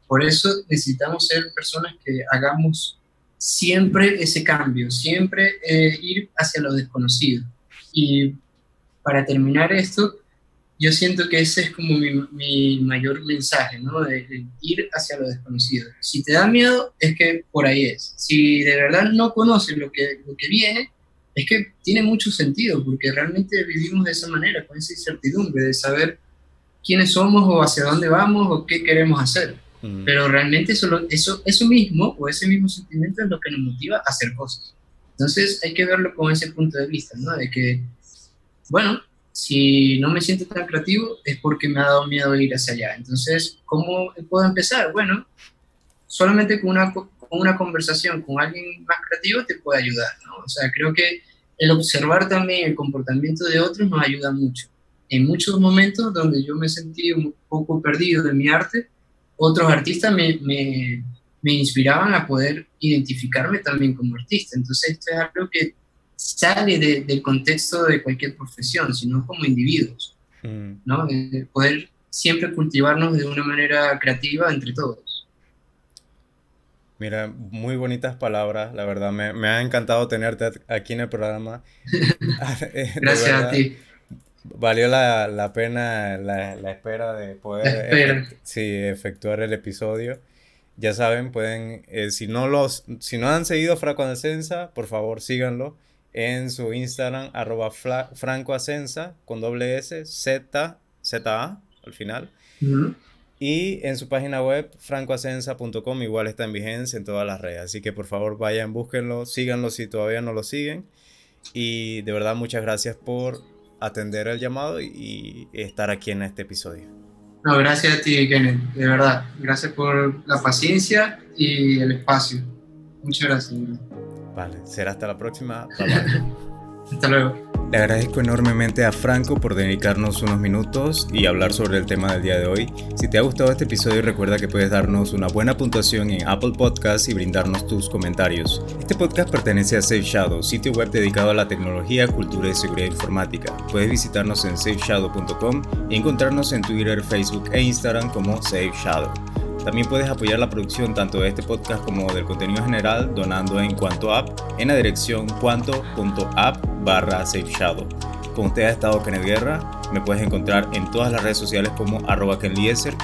Por eso necesitamos ser personas que hagamos siempre ese cambio, siempre eh, ir hacia lo desconocido. Y para terminar esto, yo siento que ese es como mi, mayor mensaje, ¿no? De, ir hacia lo desconocido. Si te da miedo, es que por ahí es. Si de verdad no conoces lo que, lo que viene, es que tiene mucho sentido, porque realmente vivimos de esa manera, con esa incertidumbre de saber quiénes somos o hacia dónde vamos o qué queremos hacer. Mm. Pero realmente eso, eso, eso mismo o ese mismo sentimiento es lo que nos motiva a hacer cosas. Entonces hay que verlo con ese punto de vista, ¿no? De que, bueno, si no me siento tan creativo es porque me ha dado miedo ir hacia allá. Entonces, ¿cómo puedo empezar? Bueno, solamente con una, con una conversación con alguien más creativo te puede ayudar, ¿no? O sea, creo que el observar también el comportamiento de otros nos ayuda mucho. En muchos momentos donde yo me sentí un poco perdido de mi arte, otros artistas me, me, me inspiraban a poder identificarme también como artista. Entonces, esto es algo que sale del contexto de cualquier profesión, sino como individuos, mm. ¿no? poder siempre cultivarnos de una manera creativa entre todos. Mira, muy bonitas palabras, la verdad, me, me ha encantado tenerte aquí en el programa. Gracias a ti. Valió la, la pena la, la, espera de poder sí, efectuar el episodio. Ya saben, pueden, eh, si, no los, si no han seguido Franco Ascensa, por favor síganlo en su Instagram, arroba francoascensa, con doble S, Z, Z-A, al final. Y en su página web, francoascensa.com, igual está en vigencia en todas las redes. Así que por favor vayan, búsquenlo, síganlo si todavía no lo siguen. Y de verdad, muchas gracias por atender el llamado y, estar aquí en este episodio. No, gracias a ti, Kenneth, de verdad. Gracias por la paciencia y el espacio. Muchas gracias. Vale, será hasta la próxima. hasta luego. Le agradezco enormemente a Franco por dedicarnos unos minutos y hablar sobre el tema del día de hoy. Si te ha gustado este episodio recuerda que puedes darnos una buena puntuación en Apple Podcasts y brindarnos tus comentarios. Este podcast pertenece a Safe Shadow, sitio web dedicado a la tecnología, cultura y seguridad informática. Puedes visitarnos en safeshadow.com y encontrarnos en Twitter, Facebook e Instagram como Safe Shadow. También puedes apoyar la producción tanto de este podcast como del contenido general donando en Cuanto App en la dirección cuanto.app barra SafeShadow. Con usted ha estado Kenneth Guerra. Me puedes encontrar en todas las redes sociales como arroba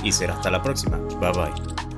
y será hasta la próxima. Bye bye.